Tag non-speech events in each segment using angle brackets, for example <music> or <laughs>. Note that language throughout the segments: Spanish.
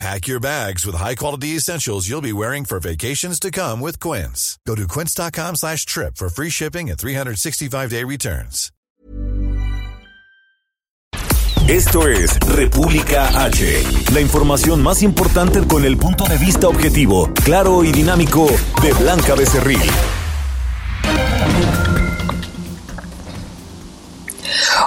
Pack your bags with high-quality essentials you'll be wearing for vacations to come with Quince. Go to quince.com slash trip for free shipping and 365-day returns. Esto es República H. La información más importante con el punto de vista objetivo, claro y dinámico de Blanca Becerril.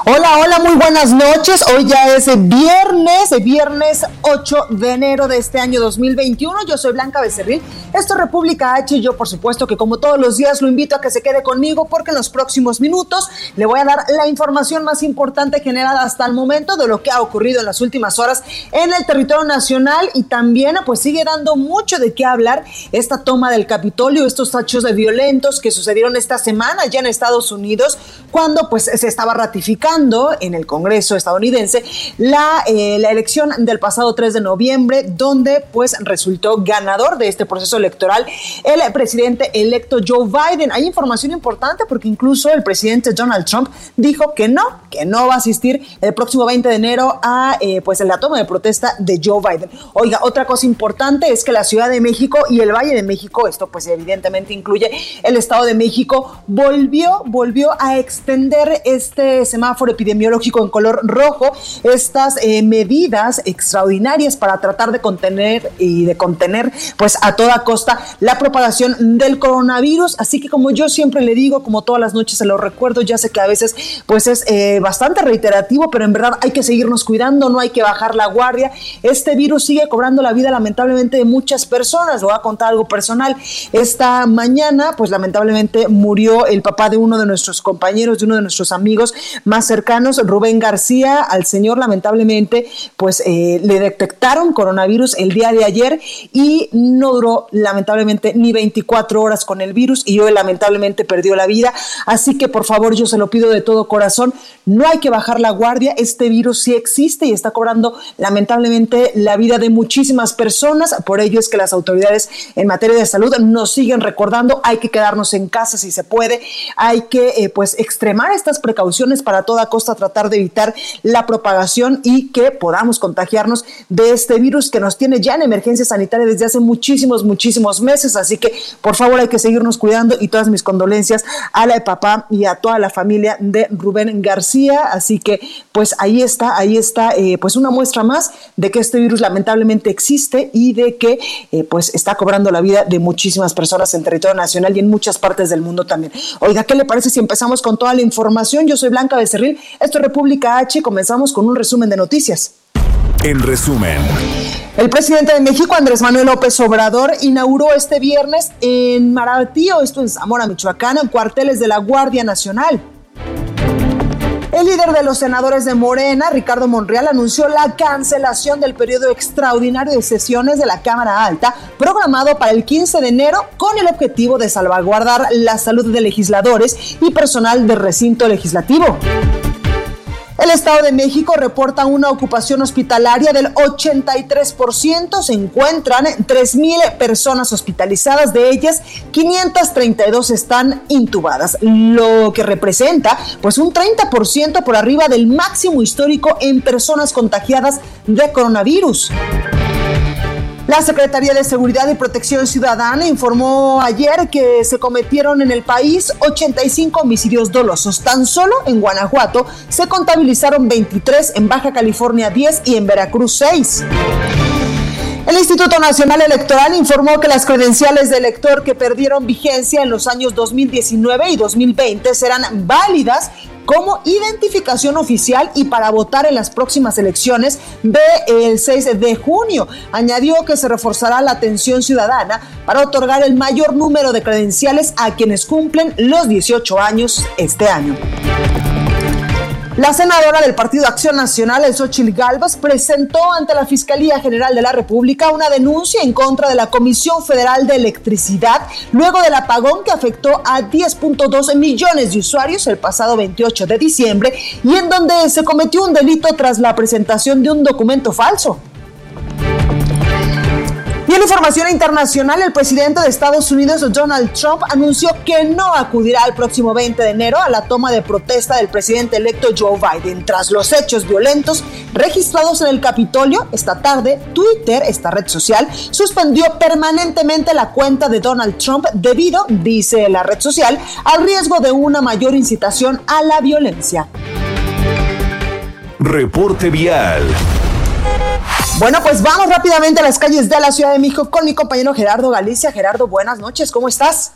Hola, hola, muy buenas noches. Hoy ya es viernes, viernes 8 de enero de este año 2021. Yo soy Blanca Becerril. Esto es República H y yo, por supuesto, que como todos los días lo invito a que se quede conmigo porque en los próximos minutos le voy a dar la información más importante generada hasta el momento de lo que ha ocurrido en las últimas horas en el territorio nacional y también pues sigue dando mucho de qué hablar esta toma del Capitolio, estos hechos de violentos que sucedieron esta semana ya en Estados Unidos cuando pues se estaba ratificando en el Congreso estadounidense la, eh, la elección del pasado 3 de noviembre, donde pues resultó ganador de este proceso electoral el presidente electo Joe Biden. Hay información importante porque incluso el presidente Donald Trump dijo que no, que no va a asistir el próximo 20 de enero a eh, pues la toma de protesta de Joe Biden. Oiga, otra cosa importante es que la Ciudad de México y el Valle de México, esto pues evidentemente incluye el Estado de México, volvió, volvió a extender este semáforo epidemiológico en color rojo, estas eh, medidas extraordinarias para tratar de contener y de contener pues a toda costa la propagación del coronavirus. Así que como yo siempre le digo, como todas las noches se lo recuerdo, ya sé que a veces pues es eh, bastante reiterativo, pero en verdad hay que seguirnos cuidando, no hay que bajar la guardia. Este virus sigue cobrando la vida lamentablemente de muchas personas. voy a contar algo personal. Esta mañana pues lamentablemente murió el papá de uno de nuestros compañeros, de uno de nuestros amigos más cercanos, Rubén García, al señor lamentablemente, pues eh, le detectaron coronavirus el día de ayer y no duró lamentablemente ni 24 horas con el virus y hoy lamentablemente perdió la vida. Así que por favor yo se lo pido de todo corazón, no hay que bajar la guardia, este virus sí existe y está cobrando lamentablemente la vida de muchísimas personas, por ello es que las autoridades en materia de salud nos siguen recordando, hay que quedarnos en casa si se puede, hay que eh, pues extremar estas precauciones para toda costa tratar de evitar la propagación y que podamos contagiarnos de este virus que nos tiene ya en emergencia sanitaria desde hace muchísimos, muchísimos meses. Así que por favor hay que seguirnos cuidando y todas mis condolencias a la de papá y a toda la familia de Rubén García. Así que pues ahí está, ahí está eh, pues una muestra más de que este virus lamentablemente existe y de que eh, pues está cobrando la vida de muchísimas personas en territorio nacional y en muchas partes del mundo también. Oiga, ¿qué le parece si empezamos con toda la información? Yo soy Blanca Becerril esto es República H. Comenzamos con un resumen de noticias. En resumen. El presidente de México, Andrés Manuel López Obrador, inauguró este viernes en Maratío, esto en Zamora, Michoacán, en cuarteles de la Guardia Nacional. El líder de los senadores de Morena, Ricardo Monreal, anunció la cancelación del periodo extraordinario de sesiones de la Cámara Alta, programado para el 15 de enero, con el objetivo de salvaguardar la salud de legisladores y personal del recinto legislativo. El Estado de México reporta una ocupación hospitalaria del 83%. Se encuentran 3.000 personas hospitalizadas, de ellas 532 están intubadas, lo que representa pues un 30% por arriba del máximo histórico en personas contagiadas de coronavirus. La Secretaría de Seguridad y Protección Ciudadana informó ayer que se cometieron en el país 85 homicidios dolosos. Tan solo en Guanajuato se contabilizaron 23, en Baja California 10 y en Veracruz 6. El Instituto Nacional Electoral informó que las credenciales de elector que perdieron vigencia en los años 2019 y 2020 serán válidas como identificación oficial y para votar en las próximas elecciones del 6 de junio. Añadió que se reforzará la atención ciudadana para otorgar el mayor número de credenciales a quienes cumplen los 18 años este año. La senadora del Partido Acción Nacional, Xochil Galvez, presentó ante la Fiscalía General de la República una denuncia en contra de la Comisión Federal de Electricidad luego del apagón que afectó a 10.2 millones de usuarios el pasado 28 de diciembre y en donde se cometió un delito tras la presentación de un documento falso. En información internacional, el presidente de Estados Unidos, Donald Trump, anunció que no acudirá el próximo 20 de enero a la toma de protesta del presidente electo Joe Biden. Tras los hechos violentos registrados en el Capitolio, esta tarde, Twitter, esta red social, suspendió permanentemente la cuenta de Donald Trump debido, dice la red social, al riesgo de una mayor incitación a la violencia. Reporte vial. Bueno, pues vamos rápidamente a las calles de la Ciudad de México con mi compañero Gerardo Galicia. Gerardo, buenas noches, ¿cómo estás?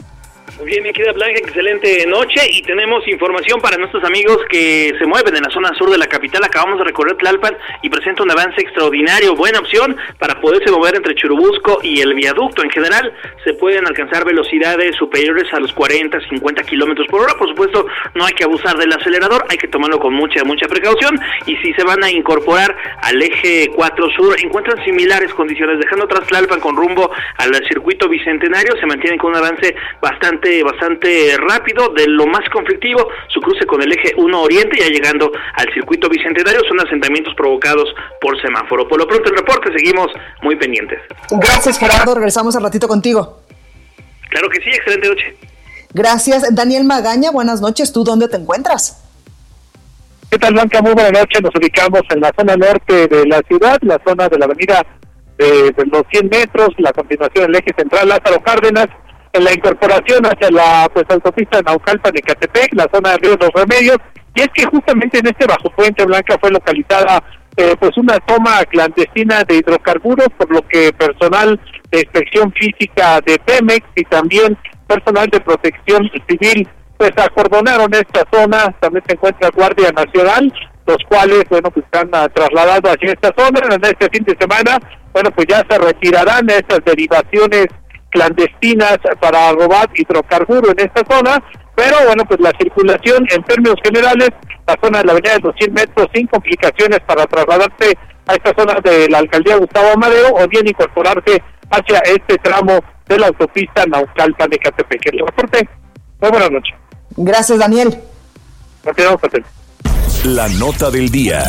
Muy bien, mi querida Blanca, excelente noche y tenemos información para nuestros amigos que se mueven en la zona sur de la capital. Acabamos de recorrer Tlalpan y presenta un avance extraordinario. Buena opción para poderse mover entre Churubusco y el viaducto. En general, se pueden alcanzar velocidades superiores a los 40, 50 kilómetros por hora. Por supuesto, no hay que abusar del acelerador, hay que tomarlo con mucha, mucha precaución. Y si se van a incorporar al eje 4 sur, encuentran similares condiciones, dejando atrás Tlalpan con rumbo al circuito bicentenario, se mantienen con un avance bastante bastante rápido, de lo más conflictivo, su cruce con el eje 1 Oriente, ya llegando al circuito bicentenario, son asentamientos provocados por semáforo. Por lo pronto el reporte, seguimos muy pendientes. Gracias Gerardo, regresamos al ratito contigo. Claro que sí, excelente noche. Gracias. Daniel Magaña, buenas noches, ¿tú dónde te encuentras? ¿Qué tal, Blanca? Muy buenas noches. Nos ubicamos en la zona norte de la ciudad, la zona de la avenida de, de los 100 metros, la continuación del eje central Lázaro Cárdenas, en la incorporación hacia la pues autopista Naucalpan de Catepec, la zona de Río Los Remedios, y es que justamente en este bajo puente Blanca fue localizada eh, pues una toma clandestina de hidrocarburos, por lo que personal de inspección física de Pemex y también personal de protección civil pues acordonaron esta zona, también se encuentra Guardia Nacional, los cuales, bueno, pues están uh, trasladados hacia esta zona, en este fin de semana, bueno, pues ya se retirarán estas derivaciones clandestinas para robar hidrocarburo en esta zona, pero bueno, pues la circulación en términos generales, la zona de la avenida de los 100 metros sin complicaciones para trasladarse a esta zona de la alcaldía Gustavo Amadeo o bien incorporarse hacia este tramo de la autopista Naucalpan de Catepec. El reporte, muy buenas noches. Gracias, Daniel. Continuamos, La nota del día.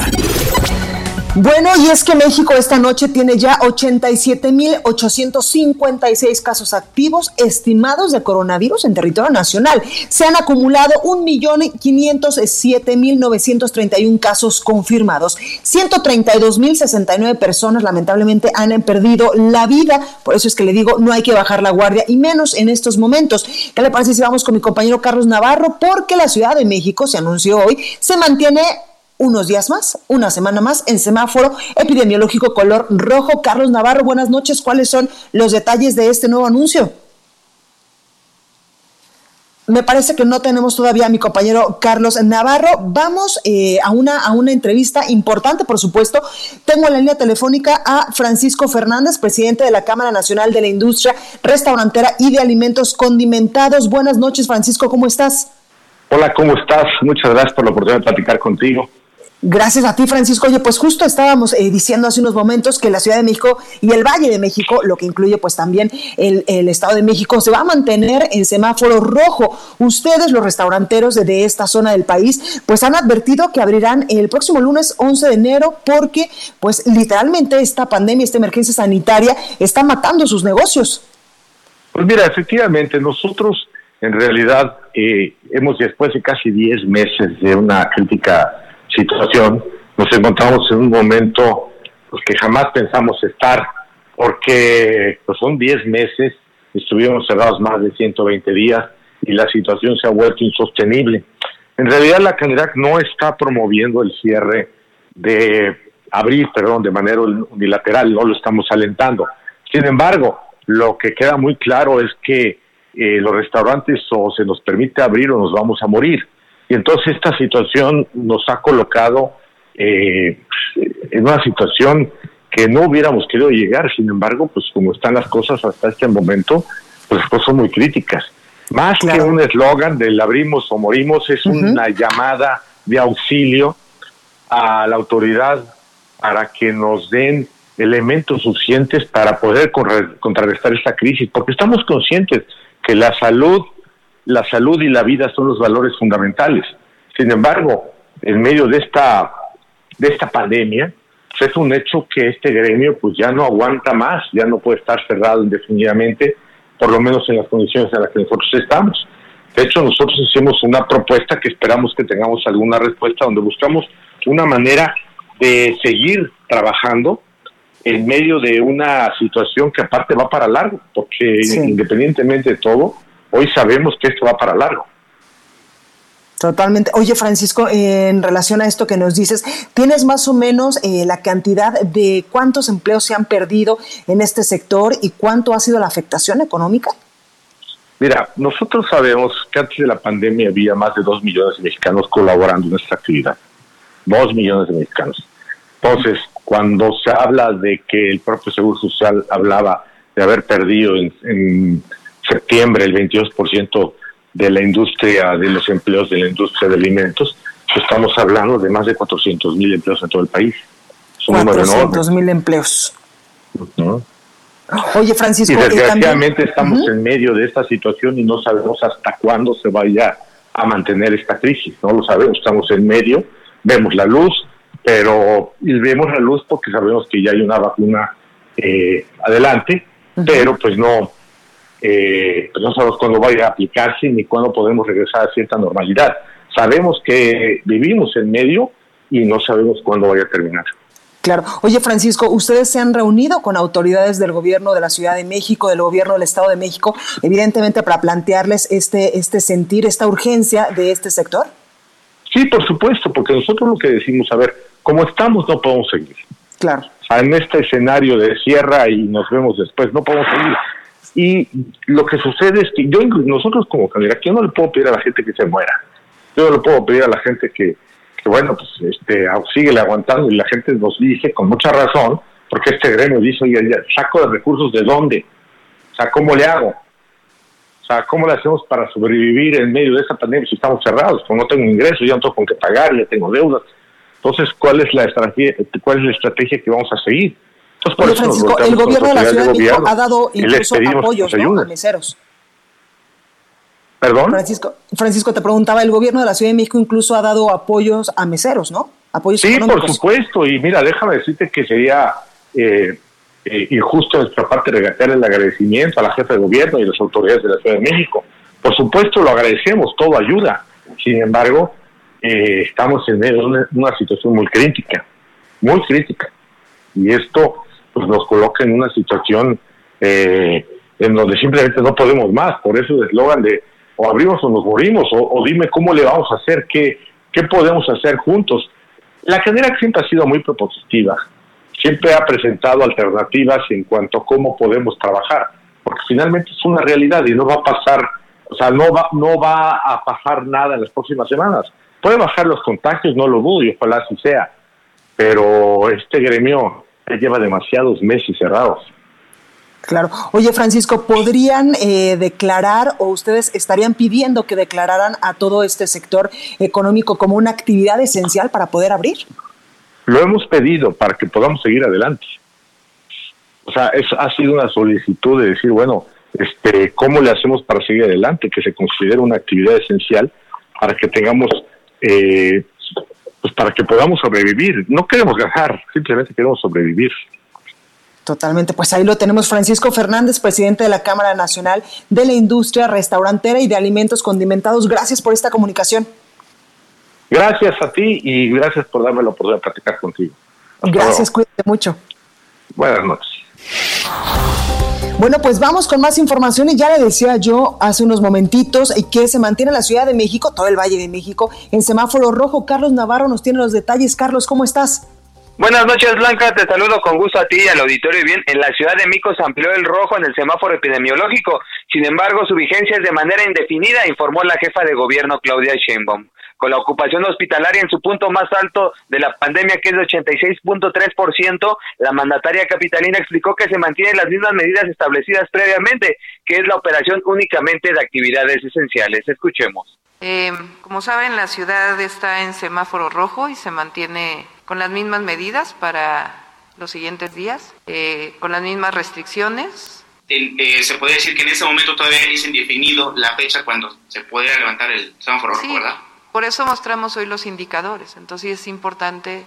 Bueno, y es que México esta noche tiene ya 87.856 casos activos estimados de coronavirus en territorio nacional. Se han acumulado 1.507.931 casos confirmados. 132.069 personas lamentablemente han perdido la vida. Por eso es que le digo, no hay que bajar la guardia y menos en estos momentos. ¿Qué le parece si vamos con mi compañero Carlos Navarro? Porque la Ciudad de México, se anunció hoy, se mantiene unos días más, una semana más en semáforo epidemiológico color rojo. Carlos Navarro, buenas noches. ¿Cuáles son los detalles de este nuevo anuncio? Me parece que no tenemos todavía a mi compañero Carlos Navarro. Vamos eh, a, una, a una entrevista importante, por supuesto. Tengo en la línea telefónica a Francisco Fernández, presidente de la Cámara Nacional de la Industria Restaurantera y de Alimentos Condimentados. Buenas noches, Francisco, ¿cómo estás? Hola, ¿cómo estás? Muchas gracias por la oportunidad de platicar contigo. Gracias a ti, Francisco. Oye, pues justo estábamos eh, diciendo hace unos momentos que la Ciudad de México y el Valle de México, lo que incluye pues también el, Estado de México, se va a mantener en semáforo rojo. Ustedes, los restauranteros de, esta zona del país, pues han advertido que abrirán el próximo lunes 11 de enero porque pues literalmente esta pandemia, esta emergencia sanitaria está matando sus negocios. Pues mira, efectivamente, nosotros en realidad eh, hemos después de casi 10 meses de una crítica situación, nos encontramos en un momento pues, que jamás pensamos estar, porque pues, son 10 meses, estuvimos cerrados más de 120 días y la situación se ha vuelto insostenible. En realidad la Canirac no está promoviendo el cierre de abrir, perdón, de manera unilateral, no lo estamos alentando. Sin embargo, lo que queda muy claro es que eh, los restaurantes o se nos permite abrir o nos vamos a morir. Y entonces esta situación nos ha colocado eh, en una situación que no hubiéramos querido llegar. Sin embargo, pues como están las cosas hasta este momento, pues las cosas son muy críticas. Más que un eslogan del abrimos o morimos, es una llamada de auxilio a la autoridad para que nos den elementos suficientes para poder contrarrestar esta crisis, porque estamos conscientes que la salud, la salud y la vida son los valores fundamentales. Sin embargo, en medio de esta de esta pandemia, pues es un hecho que este gremio pues ya no aguanta más, ya no puede estar cerrado indefinidamente, por lo menos en las condiciones en las que nosotros estamos. De hecho, nosotros hicimos una propuesta que esperamos que tengamos alguna respuesta, donde buscamos una manera de seguir trabajando en medio de una situación que aparte va para largo, porque independientemente de todo, hoy sabemos que esto va para largo. Totalmente. Oye, Francisco, en relación a esto que nos dices, ¿tienes más o menos eh, la cantidad de cuántos empleos se han perdido en este sector y cuánto ha sido la afectación económica? Mira, nosotros sabemos que antes de la pandemia había más de dos millones de mexicanos colaborando en esta actividad. Dos millones de mexicanos. Entonces, cuando se habla de que el propio Seguro Social hablaba de haber perdido en, en septiembre el 22% de la industria, de los empleos de la industria de alimentos, pues estamos hablando de más de 400 mil empleos en todo el país. 400 mil empleos. Oye, Francisco. Y desgraciadamente estamos en medio de esta situación y no sabemos hasta cuándo se vaya a mantener esta crisis. No lo sabemos, estamos en medio, vemos la luz, pero y vemos la luz porque sabemos que ya hay una vacuna eh, adelante, pero pues no, eh, pues no sabemos cuándo vaya a aplicarse ni cuándo podemos regresar a cierta normalidad. Sabemos que vivimos en medio y no sabemos cuándo vaya a terminar. Claro. Oye, Francisco, ¿ustedes se han reunido con autoridades del gobierno de la Ciudad de México, del gobierno del Estado de México, evidentemente para plantearles este, este sentir, esta urgencia de este sector? Sí, por supuesto, porque nosotros lo que decimos, a ver, como estamos no podemos seguir. Claro. en este escenario de sierra y nos vemos después, no podemos seguir. Y lo que sucede es que yo, nosotros como candidato, yo no le puedo pedir a la gente que se muera. Yo no le puedo pedir a la gente que, bueno, pues este, sigue aguantando y la gente nos dice con mucha razón, porque este gremio dice, oye, ¿saco de recursos de dónde? O sea, ¿cómo le hago? O sea, ¿cómo le hacemos para sobrevivir en medio de esta pandemia si estamos cerrados? Pues no tengo ingresos, ya no tengo con qué pagar, ya tengo deudas. Entonces, ¿cuál es la estrategia, cuál es la estrategia que vamos a seguir? Francisco, el gobierno de la Ciudad de México ha dado incluso apoyos a meseros. ¿Perdón? Francisco, Francisco, te preguntaba, el gobierno de la Ciudad de México incluso ha dado apoyos a meseros, ¿no? Apoyos sí, por supuesto. Y mira, déjame decirte que sería eh, eh, injusto de nuestra parte regatear el agradecimiento a la jefa de gobierno y a las autoridades de la Ciudad de México. Por supuesto, lo agradecemos, todo ayuda. Sin embargo, eh, estamos en una situación muy crítica, muy crítica. Y esto pues nos coloca en una situación eh, en donde simplemente no podemos más. Por eso el eslogan de o abrimos o nos morimos, o, dime cómo le vamos a hacer, qué, qué podemos hacer juntos. La cadena siempre ha sido muy propositiva, siempre ha presentado alternativas en cuanto a cómo podemos trabajar, porque finalmente es una realidad y no va a pasar, o sea, no va, no va a pasar nada en las próximas semanas. Puede bajar los contagios, no lo dudo, y ojalá así sea, pero este gremio lleva demasiados meses cerrados. Claro. Oye, Francisco, ¿podrían eh, declarar o ustedes estarían pidiendo que declararan a todo este sector económico como una actividad esencial para poder abrir? Lo hemos pedido para que podamos seguir adelante. O sea, es, ha sido una solicitud de decir, bueno, este, ¿cómo le hacemos para seguir adelante? Que se considere una actividad esencial para que tengamos eh, pues para que podamos sobrevivir. No queremos ganar, simplemente queremos sobrevivir. Totalmente, pues ahí lo tenemos. Francisco Fernández, presidente de la Cámara Nacional de la Industria Restaurantera y de Alimentos Condimentados. Gracias por esta comunicación. Gracias a ti y gracias por darme la oportunidad de platicar contigo. gracias, cuídate mucho. Buenas noches. Bueno, pues vamos con más información y ya le decía yo hace unos momentitos que se mantiene la Ciudad de México, todo el Valle de México, en semáforo rojo. Carlos Navarro nos tiene los detalles. Carlos, ¿cómo estás? Buenas noches, Blanca. Te saludo con gusto a ti y al auditorio. Y bien, en la Ciudad de México se amplió el rojo en el semáforo epidemiológico. Sin embargo, su vigencia es de manera indefinida, informó la jefa de gobierno Claudia Sheinbaum con la ocupación hospitalaria en su punto más alto de la pandemia, que es de 86.3%, la mandataria capitalina explicó que se mantienen las mismas medidas establecidas previamente, que es la operación únicamente de actividades esenciales. Escuchemos. Eh, como saben, la ciudad está en semáforo rojo y se mantiene con las mismas medidas para los siguientes días, eh, con las mismas restricciones. Eh, se puede decir que en ese momento todavía es indefinido la fecha cuando se puede levantar el semáforo rojo, ¿verdad? Por eso mostramos hoy los indicadores. Entonces es importante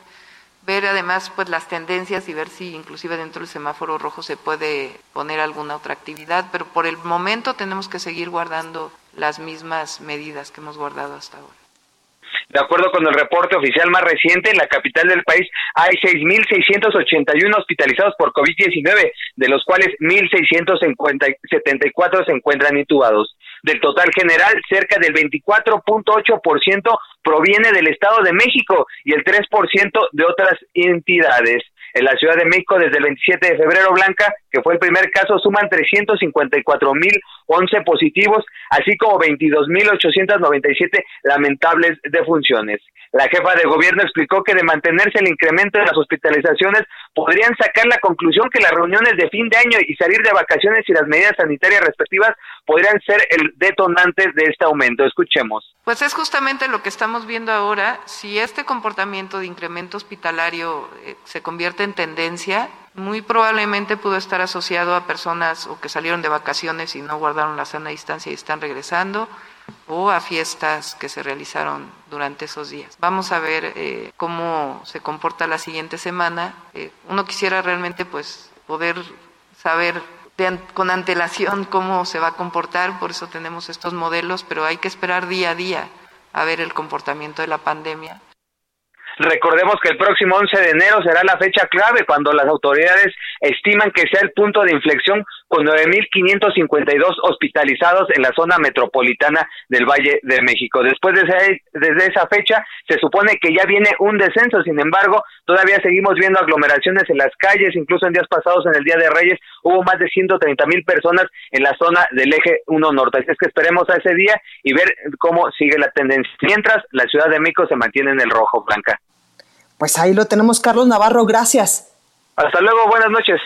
ver además pues las tendencias y ver si inclusive dentro del semáforo rojo se puede poner alguna otra actividad, pero por el momento tenemos que seguir guardando las mismas medidas que hemos guardado hasta ahora. De acuerdo con el reporte oficial más reciente, en la capital del país hay 6.681 hospitalizados por COVID-19, de los cuales 1.674 se encuentran intubados. Del total general, cerca del 24.8% proviene del Estado de México y el 3% de otras entidades. En la Ciudad de México, desde el 27 de febrero, Blanca, que fue el primer caso, suman 354.011 positivos, así como 22.897 lamentables defunciones. La jefa de gobierno explicó que de mantenerse el incremento de las hospitalizaciones, podrían sacar la conclusión que las reuniones de fin de año y salir de vacaciones y las medidas sanitarias respectivas podrían ser el detonante de este aumento. Escuchemos. Pues es justamente lo que estamos viendo ahora. Si este comportamiento de incremento hospitalario eh, se convierte en tendencia, muy probablemente pudo estar asociado a personas o que salieron de vacaciones y no guardaron la sana distancia y están regresando, o a fiestas que se realizaron durante esos días. Vamos a ver eh, cómo se comporta la siguiente semana. Eh, uno quisiera realmente pues poder saber con antelación cómo se va a comportar, por eso tenemos estos modelos, pero hay que esperar día a día a ver el comportamiento de la pandemia. Recordemos que el próximo 11 de enero será la fecha clave cuando las autoridades estiman que sea el punto de inflexión con 9.552 hospitalizados en la zona metropolitana del Valle de México. Después de esa, desde esa fecha se supone que ya viene un descenso, sin embargo, todavía seguimos viendo aglomeraciones en las calles, incluso en días pasados en el Día de Reyes hubo más de 130 mil personas en la zona del eje 1 norte. Así es que esperemos a ese día y ver cómo sigue la tendencia. Mientras, la Ciudad de México se mantiene en el rojo, Blanca. Pues ahí lo tenemos, Carlos Navarro, gracias. Hasta luego, buenas noches.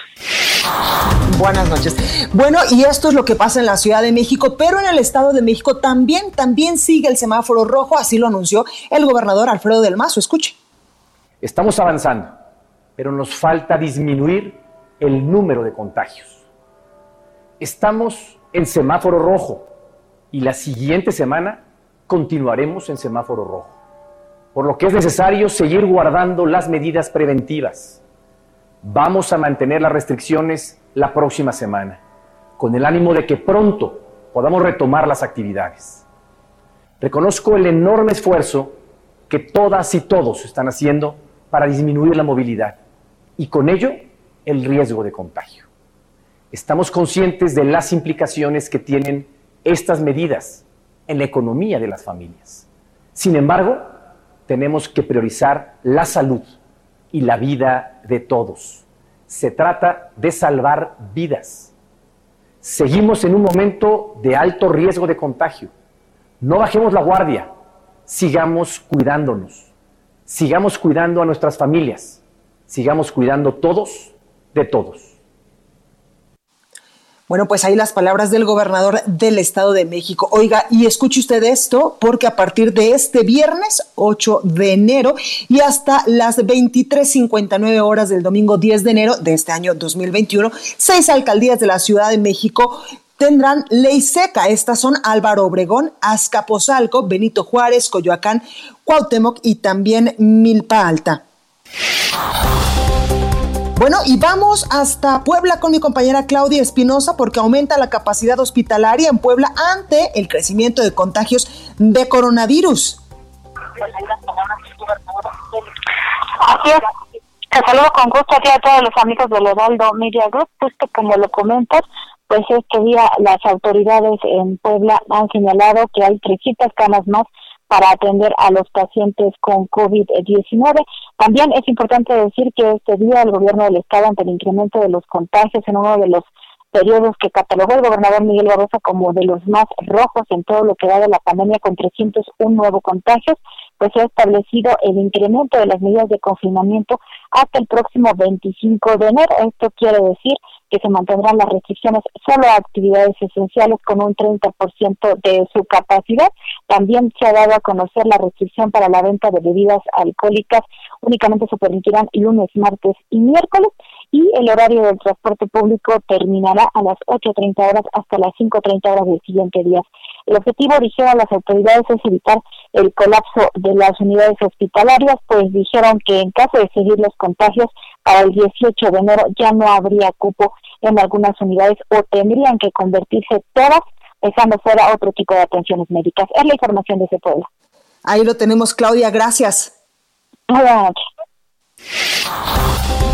Buenas noches. Bueno, y esto es lo que pasa en la Ciudad de México, pero en el Estado de México también, también sigue el semáforo rojo, así lo anunció el gobernador Alfredo del Mazo. Escuche. Estamos avanzando, pero nos falta disminuir el número de contagios. Estamos en semáforo rojo y la siguiente semana continuaremos en semáforo rojo por lo que es necesario seguir guardando las medidas preventivas. Vamos a mantener las restricciones la próxima semana, con el ánimo de que pronto podamos retomar las actividades. Reconozco el enorme esfuerzo que todas y todos están haciendo para disminuir la movilidad y con ello el riesgo de contagio. Estamos conscientes de las implicaciones que tienen estas medidas en la economía de las familias. Sin embargo, tenemos que priorizar la salud y la vida de todos. Se trata de salvar vidas. Seguimos en un momento de alto riesgo de contagio. No bajemos la guardia, sigamos cuidándonos, sigamos cuidando a nuestras familias, sigamos cuidando todos de todos. Bueno, pues ahí las palabras del gobernador del Estado de México. Oiga, y escuche usted esto, porque a partir de este viernes 8 de enero y hasta las 23.59 horas del domingo 10 de enero de este año 2021, seis alcaldías de la Ciudad de México tendrán ley seca. Estas son Álvaro Obregón, Azcapotzalco, Benito Juárez, Coyoacán, Cuauhtémoc y también Milpa Alta. Bueno, y vamos hasta Puebla con mi compañera Claudia Espinosa porque aumenta la capacidad hospitalaria en Puebla ante el crecimiento de contagios de coronavirus. Así es. Te saludo con gusto a ti a todos los amigos del Heraldo Media Group. Justo como lo comentas, pues este día las autoridades en Puebla han señalado que hay 300 camas más para atender a los pacientes con COVID-19. También es importante decir que este día el gobierno del estado, ante el incremento de los contagios en uno de los periodos que catalogó el gobernador Miguel Barroso como de los más rojos en todo lo que va de la pandemia con 301 nuevos contagios, pues se ha establecido el incremento de las medidas de confinamiento hasta el próximo 25 de enero. Esto quiere decir que se mantendrán las restricciones solo a actividades esenciales con un 30% de su capacidad. También se ha dado a conocer la restricción para la venta de bebidas alcohólicas. Únicamente se permitirán lunes, martes y miércoles y el horario del transporte público terminará a las 8.30 horas hasta las 5.30 horas del siguiente día. El objetivo, dijeron las autoridades, es evitar el colapso de las unidades hospitalarias, pues dijeron que en caso de seguir los contagios, para el 18 de enero ya no habría cupo en algunas unidades o tendrían que convertirse todas, dejando fuera otro tipo de atenciones médicas. Es la información de ese pueblo. Ahí lo tenemos, Claudia, gracias. Buenas noches.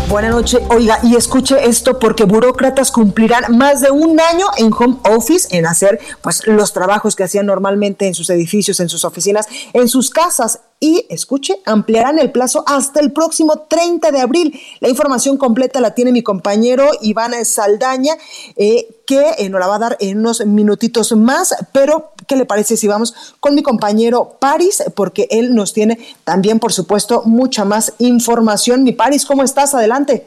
Buenas noches. Oiga, y escuche esto porque burócratas cumplirán más de un año en home office en hacer pues los trabajos que hacían normalmente en sus edificios, en sus oficinas, en sus casas y, escuche, ampliarán el plazo hasta el próximo 30 de abril. La información completa la tiene mi compañero Iván Saldaña, eh, que eh, nos la va a dar en unos minutitos más, pero ¿qué le parece si vamos con mi compañero Paris? Porque él nos tiene también, por supuesto, mucha más información. Mi Paris, ¿cómo estás? Adelante.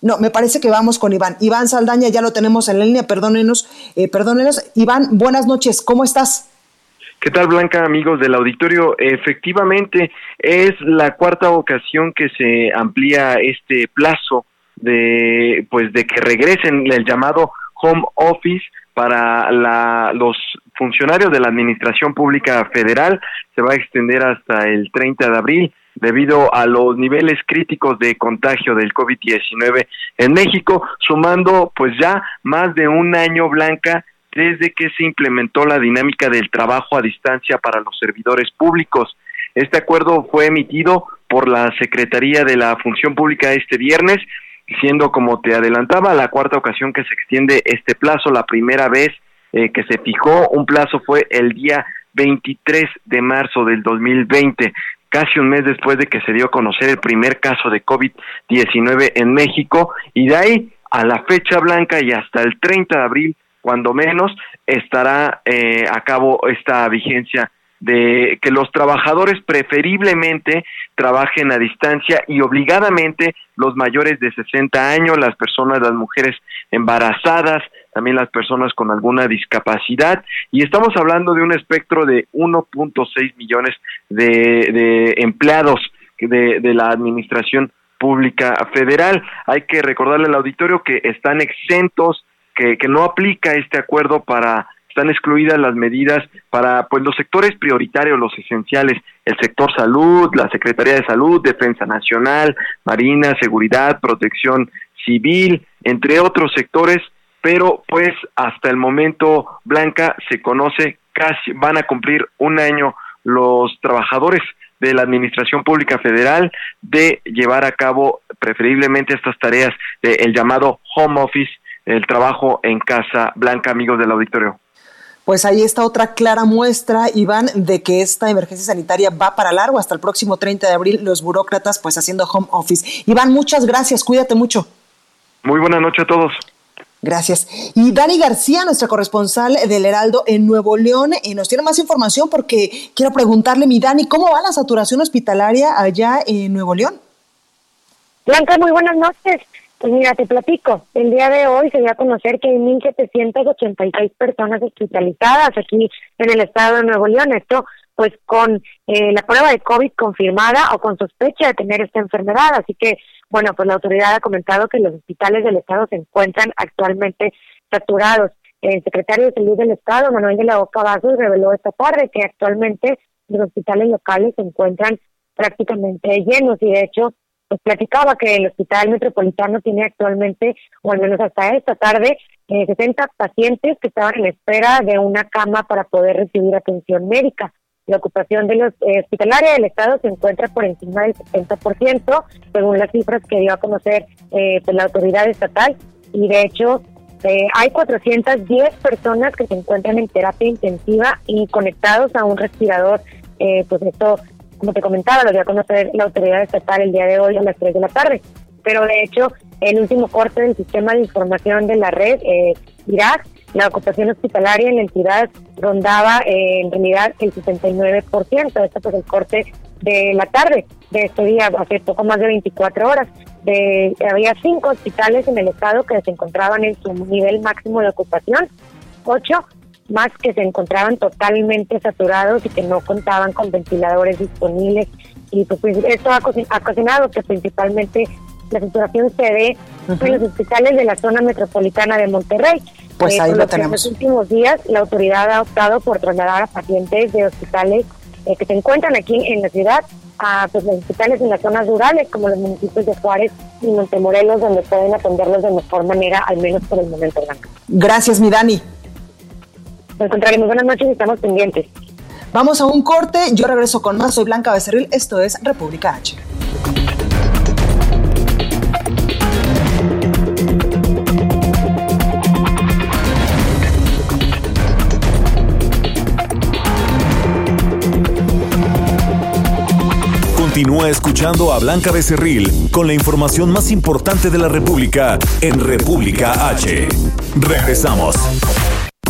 No, me parece que vamos con Iván. Iván Saldaña, ya lo tenemos en la línea, perdónenos, eh, perdónenos. Iván, buenas noches, ¿cómo estás? ¿Qué tal, Blanca, amigos del auditorio? Efectivamente, es la cuarta ocasión que se amplía este plazo de, pues, de que regresen el llamado home office para la, los funcionarios de la Administración Pública Federal. Se va a extender hasta el 30 de abril debido a los niveles críticos de contagio del COVID-19 en México, sumando pues ya más de un año blanca desde que se implementó la dinámica del trabajo a distancia para los servidores públicos. Este acuerdo fue emitido por la Secretaría de la Función Pública este viernes, siendo como te adelantaba la cuarta ocasión que se extiende este plazo. La primera vez eh, que se fijó un plazo fue el día 23 de marzo del 2020 casi un mes después de que se dio a conocer el primer caso de COVID-19 en México y de ahí a la fecha blanca y hasta el 30 de abril cuando menos estará eh, a cabo esta vigencia de que los trabajadores preferiblemente trabajen a distancia y obligadamente los mayores de 60 años, las personas, las mujeres embarazadas, también las personas con alguna discapacidad y estamos hablando de un espectro de 1.6 millones de, empleados de, de la administración pública federal. Hay que recordarle al auditorio que están exentos que, no aplica este acuerdo para están excluidas las medidas para pues los sectores prioritarios, los esenciales, el sector salud, la Secretaría de Salud, Defensa Nacional, Marina, Seguridad, Protección Civil, entre otros sectores, pero pues hasta el momento Blanca se conoce casi van a cumplir un año los trabajadores de la Administración Pública Federal de llevar a cabo preferiblemente estas tareas del llamado home office el trabajo en Casa Blanca, amigos del auditorio. Pues ahí está otra clara muestra, Iván, de que esta emergencia sanitaria va para largo. Hasta el próximo 30 de abril, los burócratas pues haciendo home office. Iván, muchas gracias, cuídate mucho. Muy buena noche a todos. Gracias. Y Dani García, nuestra corresponsal del Heraldo en Nuevo León, eh, nos tiene más información porque quiero preguntarle, mi Dani, ¿cómo va la saturación hospitalaria allá en Nuevo León? Blanca, muy buenas noches. Pues mira, te platico. El día de hoy se dio a conocer que hay 1.786 personas hospitalizadas aquí en el estado de Nuevo León. Esto, pues, con eh, la prueba de COVID confirmada o con sospecha de tener esta enfermedad. Así que, bueno, pues la autoridad ha comentado que los hospitales del estado se encuentran actualmente saturados. El secretario de Salud del Estado, Manuel de la Oca Vasos, reveló esta tarde que actualmente los hospitales locales se encuentran prácticamente llenos y de hecho pues platicaba que el Hospital Metropolitano tiene actualmente, o al menos hasta esta tarde, eh, 60 pacientes que estaban en espera de una cama para poder recibir atención médica. La ocupación de los eh, hospitalarios del Estado se encuentra por encima del 70%, según las cifras que dio a conocer eh, pues, la autoridad estatal. Y de hecho, eh, hay 410 personas que se encuentran en terapia intensiva y conectados a un respirador. Eh, pues esto como te comentaba, lo dio a conocer la autoridad estatal el día de hoy a las 3 de la tarde. pero de hecho el último corte del sistema de información de la red, eh, Irak, la ocupación hospitalaria en la entidad rondaba eh, en realidad el 69%, esto pues el corte de la tarde de este día, hace poco más de 24 horas. De, había cinco hospitales en el estado que se encontraban en su nivel máximo de ocupación, ocho más que se encontraban totalmente saturados y que no contaban con ventiladores disponibles. Y pues, pues esto ha, ocasionado que principalmente la saturación se dé en los hospitales de la zona metropolitana de Monterrey. Pues eh, ahí lo tenemos. En los últimos días la autoridad ha optado por trasladar a pacientes de hospitales eh, que se encuentran aquí en la ciudad a pues, los hospitales en las zonas rurales, como los municipios de Juárez y Montemorelos, donde pueden atenderlos de mejor manera, al menos por el momento, Blanca. Gracias, mi Dani. Al contrario, muy buenas noches y estamos pendientes. Vamos a un corte, yo regreso con más, soy Blanca Becerril, esto es República H. Continúa escuchando a Blanca Becerril con la información más importante de la República en República H. Regresamos.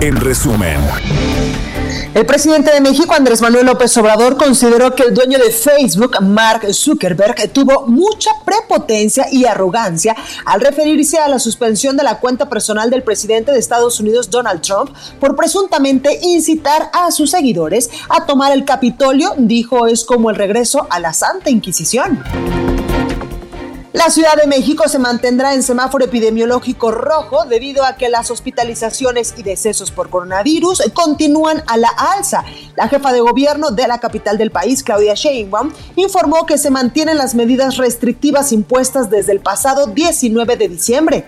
En resumen. El presidente de México, Andrés Manuel López Obrador, consideró que el dueño de Facebook, Mark Zuckerberg, tuvo mucha prepotencia y arrogancia al referirse a la suspensión de la cuenta personal del presidente de Estados Unidos, Donald Trump, por presuntamente incitar a sus seguidores a tomar el Capitolio, dijo es como el regreso a la Santa Inquisición. La Ciudad de México se mantendrá en semáforo epidemiológico rojo debido a que las hospitalizaciones y decesos por coronavirus continúan a la alza. La jefa de gobierno de la capital del país, Claudia Sheinbaum, informó que se mantienen las medidas restrictivas impuestas desde el pasado 19 de diciembre.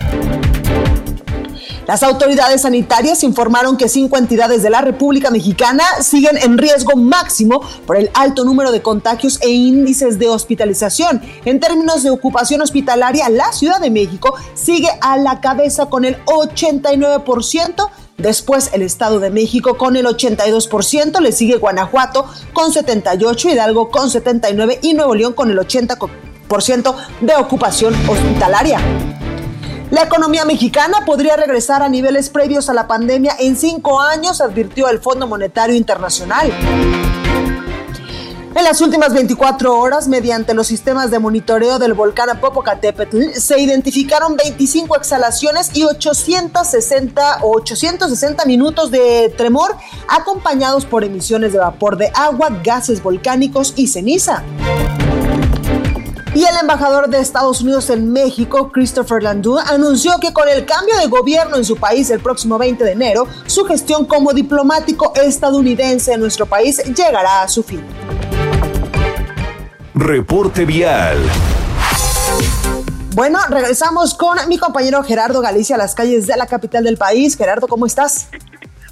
Las autoridades sanitarias informaron que cinco entidades de la República Mexicana siguen en riesgo máximo por el alto número de contagios e índices de hospitalización. En términos de ocupación hospitalaria, la Ciudad de México sigue a la cabeza con el 89%. Después el Estado de México con el 82%, le sigue Guanajuato con 78, Hidalgo con 79 y Nuevo León con el 80% de ocupación hospitalaria. La economía mexicana podría regresar a niveles previos a la pandemia en cinco años, advirtió el Fondo Monetario Internacional. En las últimas 24 horas, mediante los sistemas de monitoreo del volcán Popocatépetl, se identificaron 25 exhalaciones y 860 o 860 minutos de tremor, acompañados por emisiones de vapor de agua, gases volcánicos y ceniza. Y el embajador de Estados Unidos en México, Christopher Landau, anunció que con el cambio de gobierno en su país el próximo 20 de enero, su gestión como diplomático estadounidense en nuestro país llegará a su fin. Reporte vial. Bueno, regresamos con mi compañero Gerardo Galicia a las calles de la capital del país. Gerardo, ¿cómo estás?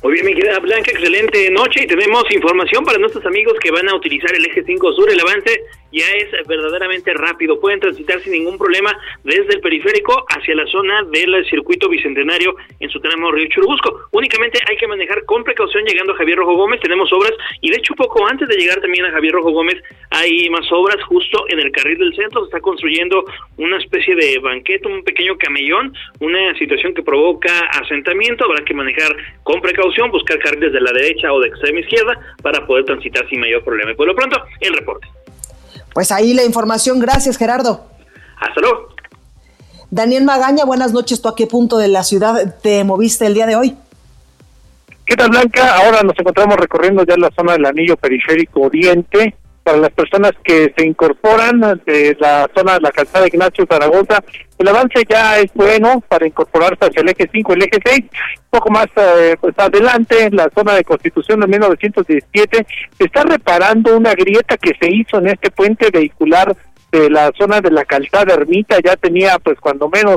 Muy bien, mi querida Blanca, excelente noche y tenemos información para nuestros amigos que van a utilizar el eje 5 sur, el avance ya es verdaderamente rápido, pueden transitar sin ningún problema desde el periférico hacia la zona del circuito bicentenario en su tramo Río Churubusco. Únicamente hay que manejar con precaución llegando a Javier Rojo Gómez, tenemos obras y de hecho poco antes de llegar también a Javier Rojo Gómez hay más obras justo en el carril del centro, se está construyendo una especie de banquete, un pequeño camellón, una situación que provoca asentamiento, habrá que manejar con precaución, buscar carriles de la derecha o de extrema izquierda para poder transitar sin mayor problema. Y por lo pronto, el reporte. Pues ahí la información. Gracias, Gerardo. Hasta luego. Daniel Magaña, buenas noches. ¿Tú a qué punto de la ciudad te moviste el día de hoy? ¿Qué tal, Blanca? Ahora nos encontramos recorriendo ya la zona del anillo periférico oriente para las personas que se incorporan de la zona de la calzada de Ignacio Zaragoza. El avance ya es bueno para incorporarse hacia el eje 5, el eje 6. Un poco más eh, pues adelante, la zona de Constitución de 1917, se está reparando una grieta que se hizo en este puente vehicular de la zona de la calzada ermita. Ya tenía, pues, cuando menos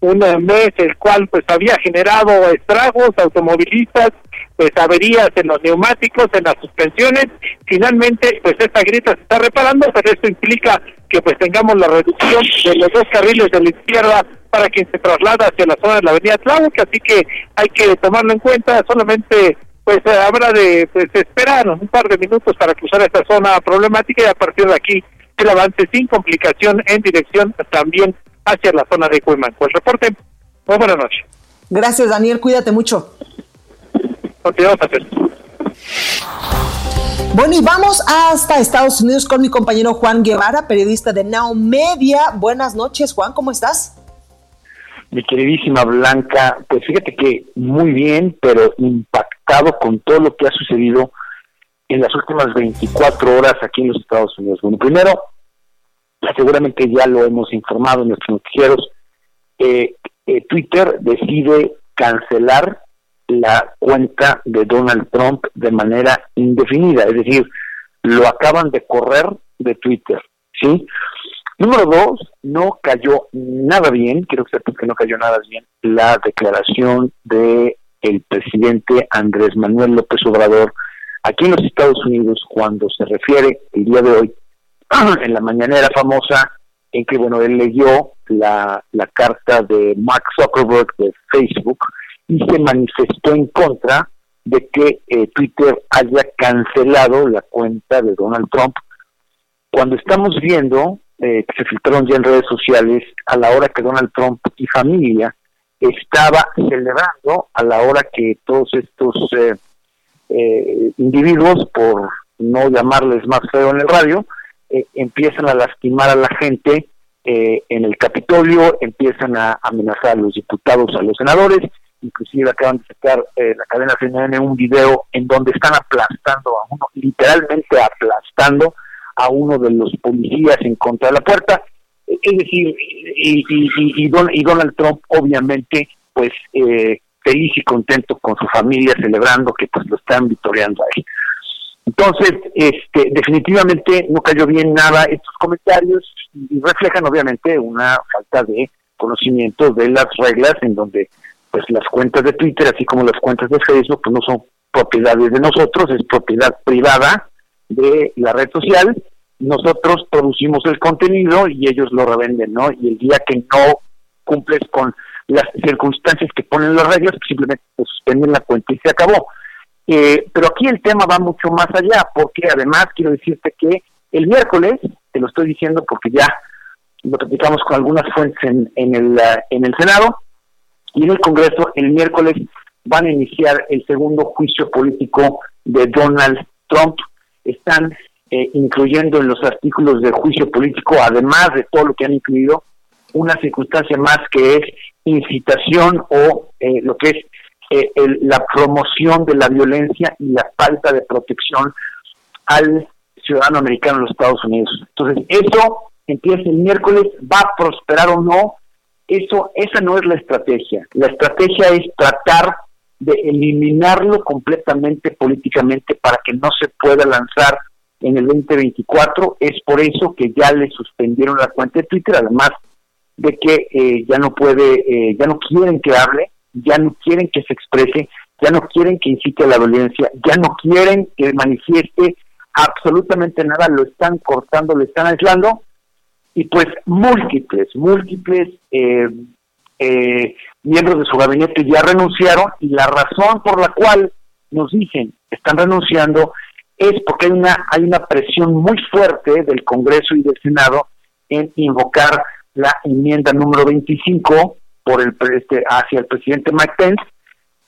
un mes el cual pues había generado estragos automovilistas, pues averías en los neumáticos, en las suspensiones. Finalmente, pues esta grieta se está reparando, pero esto implica que pues tengamos la reducción de los dos carriles de la izquierda para quien se traslada hacia la zona de la avenida Tláhuac, así que hay que tomarlo en cuenta, solamente pues habrá de pues, esperar un par de minutos para cruzar esta zona problemática y a partir de aquí el avance sin complicación en dirección también hacia la zona de Cuimanco. Pues, el reporte, muy buenas noches. Gracias Daniel, cuídate mucho. Continuamos a hacer. Bueno, y vamos hasta Estados Unidos con mi compañero Juan Guevara, periodista de Now Media. Buenas noches, Juan, ¿cómo estás? Mi queridísima Blanca, pues fíjate que muy bien, pero impactado con todo lo que ha sucedido en las últimas 24 horas aquí en los Estados Unidos. Bueno, primero, seguramente ya lo hemos informado en nuestros noticieros, eh, eh, Twitter decide cancelar la cuenta de Donald Trump de manera indefinida, es decir, lo acaban de correr de Twitter, ¿sí? Número dos, no cayó nada bien, quiero que sepas que no cayó nada bien la declaración de el presidente Andrés Manuel López Obrador aquí en los Estados Unidos cuando se refiere el día de hoy <clears throat> en la mañanera famosa en que bueno él leyó la, carta de Mark Zuckerberg de Facebook y se manifestó en contra de que eh, Twitter haya cancelado la cuenta de Donald Trump. Cuando estamos viendo eh, que se filtraron ya en redes sociales a la hora que Donald Trump y familia estaba celebrando a la hora que todos estos eh, eh, individuos, por no llamarles más feo en el radio, eh, empiezan a lastimar a la gente eh, en el Capitolio, empiezan a amenazar a los diputados, a los senadores, inclusive acaban de sacar la cadena CNN un video en donde están aplastando a uno, literalmente aplastando a uno de los policías en contra de la puerta. Es decir, y, y, y Donald Trump obviamente pues eh, feliz y contento con su familia, celebrando que pues lo están victoriando ahí. Entonces, este, definitivamente no cayó bien nada estos comentarios y reflejan obviamente una falta de conocimiento de las reglas en donde pues las cuentas de Twitter, así como las cuentas de Facebook, pues no son propiedades de nosotros, es propiedad privada de la red social. Nosotros producimos el contenido y ellos lo revenden, ¿no? Y el día que no cumples con las circunstancias que ponen las reglas, pues simplemente se suspenden la cuenta y se acabó. Eh, pero aquí el tema va mucho más allá, porque además quiero decirte que el miércoles, te lo estoy diciendo porque ya lo platicamos con algunas fuentes en, en, el, uh, en el Senado y en el Congreso, el miércoles van a iniciar el segundo juicio político de Donald Trump. Están eh, incluyendo en los artículos de juicio político, además de todo lo que han incluido, una circunstancia más que es incitación o eh, lo que es eh, la promoción de la violencia y la falta de protección al ciudadano americano en los Estados Unidos. Entonces, eso empieza el miércoles, va a prosperar o no, eso, esa no es la estrategia. La estrategia es tratar de eliminarlo completamente políticamente para que no se pueda lanzar en el 2024. Es por eso que ya le suspendieron la cuenta de Twitter, además de que eh, ya no puede, eh, ya no quieren que hable, ya no quieren que se exprese, ya no quieren que incite a la violencia, ya no quieren que manifieste absolutamente nada, lo están cortando, lo están aislando, y pues múltiples, múltiples eh, miembros de su gabinete ya renunciaron, y la razón por la cual nos dicen están renunciando es porque hay una, hay una presión muy fuerte del Congreso y del Senado en invocar la enmienda número 25 por el este, hacia el presidente Mike Pence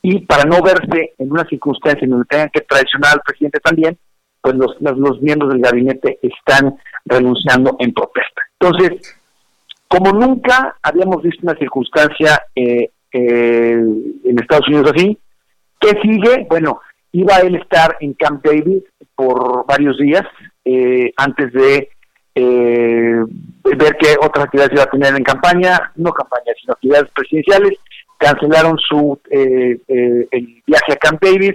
y para no verse en una circunstancia en donde tengan que traicionar al presidente también, pues los, los, miembros del gabinete están renunciando en protesta. Entonces, como nunca habíamos visto una circunstancia eh, eh, en Estados Unidos así, ¿qué sigue? Bueno, iba a él estar en Camp David por varios días eh, antes de eh, ver qué otras actividades iba a tener en campaña, no campaña, sino actividades presidenciales, cancelaron su eh, eh, el viaje a Camp David.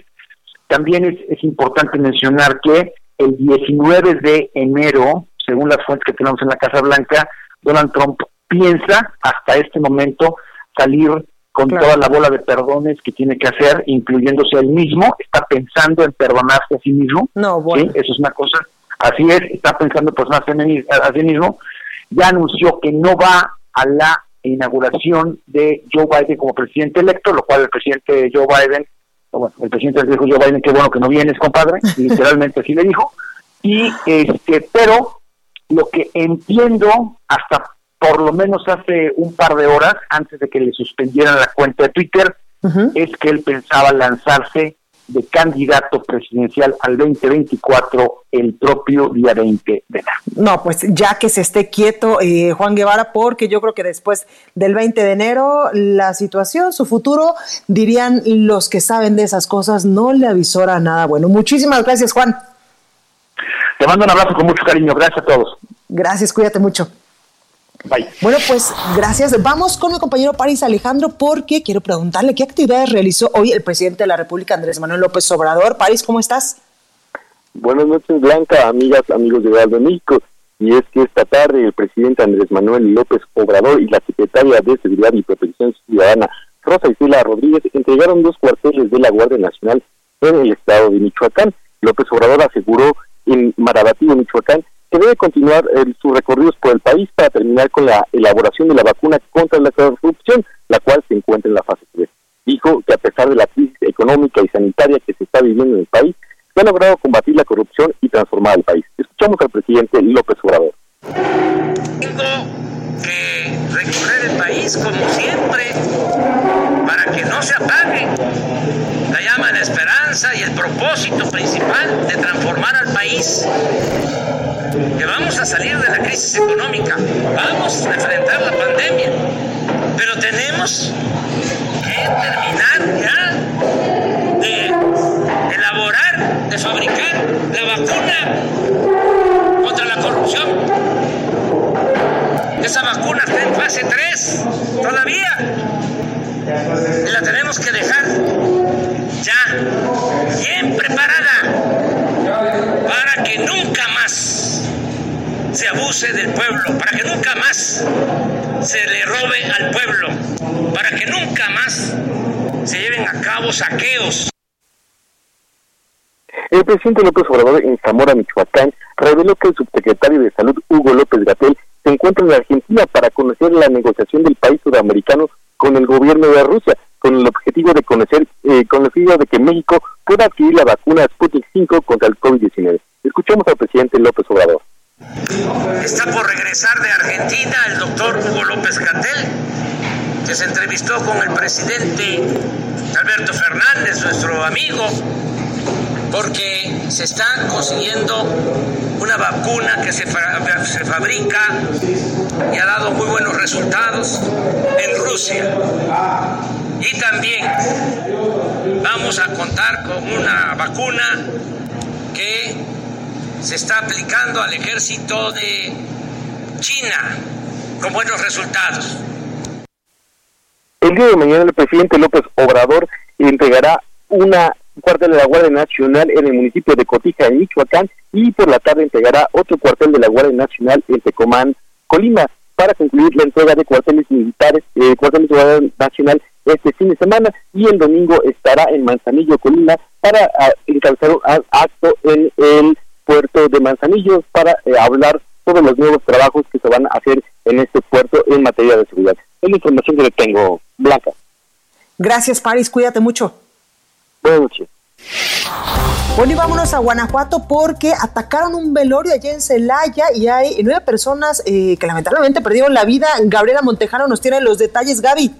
También es, es importante mencionar que el 19 de enero, según las fuentes que tenemos en la Casa Blanca, Donald Trump piensa hasta este momento salir con toda la bola de perdones que tiene que hacer, incluyéndose él mismo, está pensando en perdonarse a sí mismo. No, bueno. Eso es una cosa. Así es, está pensando en perdonarse a sí mismo. Ya anunció que no va a la inauguración de Joe Biden como presidente electo, lo cual el presidente Joe Biden, bueno, el presidente le dijo Joe Biden, qué bueno que no vienes, compadre, <laughs> literalmente así le dijo. Y este, pero lo que entiendo hasta por lo menos hace un par de horas, antes de que le suspendieran la cuenta de Twitter, es que él pensaba lanzarse de candidato presidencial al 2024 el propio día 20 de enero. No, pues ya que se esté quieto eh, Juan Guevara, porque yo creo que después del 20 de enero la situación, su futuro, dirían los que saben de esas cosas, no le avisora nada bueno. Muchísimas gracias, Juan. Te mando un abrazo con mucho cariño. Gracias a todos. Gracias, cuídate mucho. Bye. Bueno, pues gracias. Vamos con mi compañero París Alejandro porque quiero preguntarle qué actividades realizó hoy el presidente de la República, Andrés Manuel López Obrador. París, ¿cómo estás? Buenas noches, Blanca, amigas, amigos de Valdo México. Y es que esta tarde el presidente Andrés Manuel López Obrador y la secretaria de Seguridad y Protección Ciudadana, Rosa Isela Rodríguez, entregaron dos cuarteles de la Guardia Nacional en el estado de Michoacán. López Obrador aseguró en Marabatío, Michoacán, que debe continuar eh, sus recorridos por el país para terminar con la elaboración de la vacuna contra la corrupción, la cual se encuentra en la fase 3. Dijo que a pesar de la crisis económica y sanitaria que se está viviendo en el país, se ha logrado combatir la corrupción y transformar el país. Escuchamos al presidente López Obrador. Tengo que recorrer el país como siempre para que no se apague la llama la esperanza y el propósito principal de transformar al país que vamos a salir de la crisis económica, vamos a enfrentar la pandemia, pero tenemos que terminar ya de elaborar, de fabricar la vacuna contra la corrupción. Esa vacuna está en fase 3 todavía. La tenemos que dejar ya bien preparada para que nunca más se abuse del pueblo, para que nunca más se le robe al pueblo, para que nunca más se lleven a cabo saqueos. El presidente López Obrador en Zamora, Michoacán, reveló que el subsecretario de Salud, Hugo López Gatel, se encuentra en Argentina para conocer la negociación del país sudamericano con el gobierno de Rusia, con el objetivo de conocer, eh, con el objetivo de que México pueda adquirir la vacuna Sputnik 5 contra el COVID-19. Escuchamos al presidente López Obrador. Está por regresar de Argentina el doctor Hugo López Catel, que se entrevistó con el presidente Alberto Fernández, nuestro amigo, porque se está consiguiendo una vacuna que se, se fabrica y ha dado muy buenos resultados en Rusia. Y también vamos a contar con una vacuna que se está aplicando al ejército de China con buenos resultados. El día de mañana el presidente López Obrador entregará una cuartel de la Guardia Nacional en el municipio de Cotija, en Michoacán, y por la tarde entregará otro cuartel de la Guardia Nacional en Tecomán, Colima, para concluir la entrega de cuarteles militares, eh, cuarteles de la Guardia Nacional este fin de semana, y el domingo estará en Manzanillo, Colima, para ah, encabezar un acto en el puerto de Manzanillo para eh, hablar sobre los nuevos trabajos que se van a hacer en este puerto en materia de seguridad. Es la información que le tengo, Blanca. Gracias, Paris. Cuídate mucho. Buenas noches. Bueno, y vámonos a Guanajuato porque atacaron un velorio allá en Celaya y hay nueve personas eh, que lamentablemente perdieron la vida. Gabriela Montejano nos tiene los detalles, Gaby.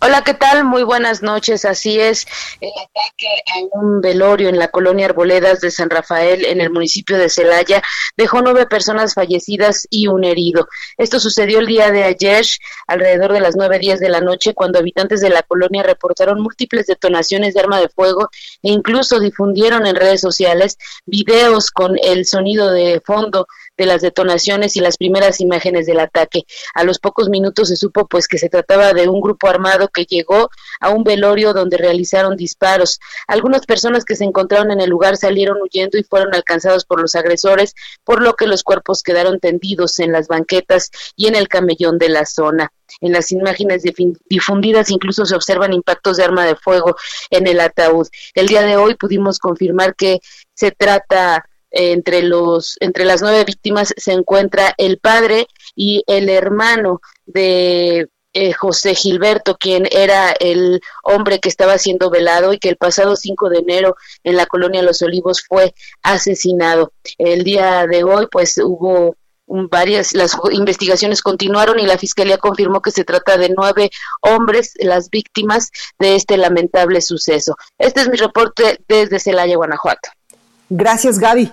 Hola, ¿qué tal? Muy buenas noches. Así es, el ataque a un velorio en la colonia Arboledas de San Rafael, en el municipio de Celaya, dejó nueve personas fallecidas y un herido. Esto sucedió el día de ayer, alrededor de las nueve días de la noche, cuando habitantes de la colonia reportaron múltiples detonaciones de arma de fuego e incluso difundieron en redes sociales videos con el sonido de fondo de las detonaciones y las primeras imágenes del ataque. A los pocos minutos se supo pues que se trataba de un grupo armado que llegó a un velorio donde realizaron disparos. Algunas personas que se encontraron en el lugar salieron huyendo y fueron alcanzados por los agresores, por lo que los cuerpos quedaron tendidos en las banquetas y en el camellón de la zona. En las imágenes difundidas incluso se observan impactos de arma de fuego en el ataúd. El día de hoy pudimos confirmar que se trata entre los entre las nueve víctimas se encuentra el padre y el hermano de eh, José Gilberto, quien era el hombre que estaba siendo velado y que el pasado 5 de enero en la colonia Los Olivos fue asesinado. El día de hoy, pues hubo varias, las investigaciones continuaron y la fiscalía confirmó que se trata de nueve hombres, las víctimas de este lamentable suceso. Este es mi reporte desde Celaya, Guanajuato. Gracias, Gaby.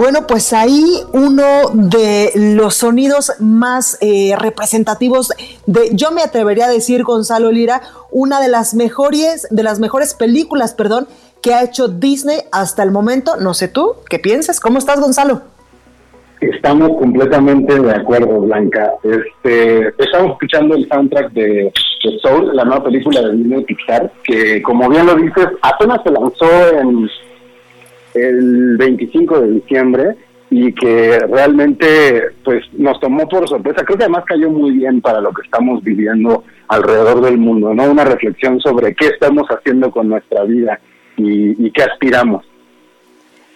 Bueno, pues ahí uno de los sonidos más eh, representativos de, yo me atrevería a decir, Gonzalo Lira, una de las mejores, de las mejores películas, perdón, que ha hecho Disney hasta el momento. No sé tú, ¿qué piensas? ¿Cómo estás, Gonzalo? Estamos completamente de acuerdo, Blanca. Este, estamos escuchando el soundtrack de, de, Soul, la nueva película de Disney Pixar, que como bien lo dices, apenas se lanzó en el 25 de diciembre y que realmente pues nos tomó por sorpresa. Creo que además cayó muy bien para lo que estamos viviendo alrededor del mundo, ¿no? Una reflexión sobre qué estamos haciendo con nuestra vida y, qué aspiramos.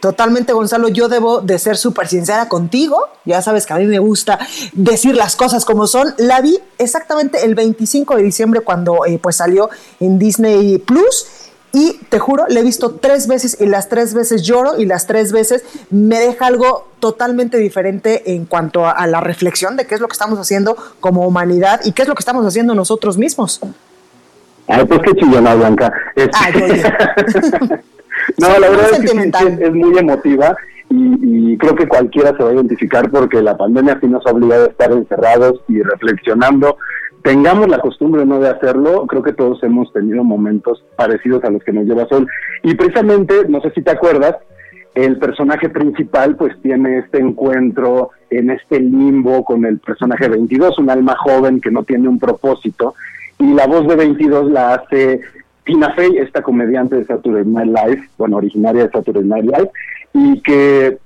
Totalmente, Gonzalo. Yo debo de ser súper sincera contigo. Ya sabes que a mí me gusta decir las cosas como son. La vi exactamente el 25 de diciembre cuando eh, pues salió en Disney Plus y te juro, le he visto tres veces y las tres veces lloro y las tres veces me deja algo totalmente diferente en cuanto a, la reflexión de qué es lo que estamos haciendo como humanidad y qué es lo que estamos haciendo nosotros mismos. Ay, pues qué chillona, Blanca. <laughs> no, la verdad es que es muy emotiva y, y, creo que cualquiera se va a identificar porque la pandemia sí nos ha obligado a estar encerrados y reflexionando tengamos la costumbre no de hacerlo, creo que todos hemos tenido momentos parecidos a los que nos lleva Sol. Y precisamente, no sé si te acuerdas, el personaje principal pues tiene este encuentro en este limbo con el personaje 22, un alma joven que no tiene un propósito, y la voz de 22 la hace Tina Fey, esta comediante de Saturday Night Live, bueno, originaria de Saturday Night Live, y que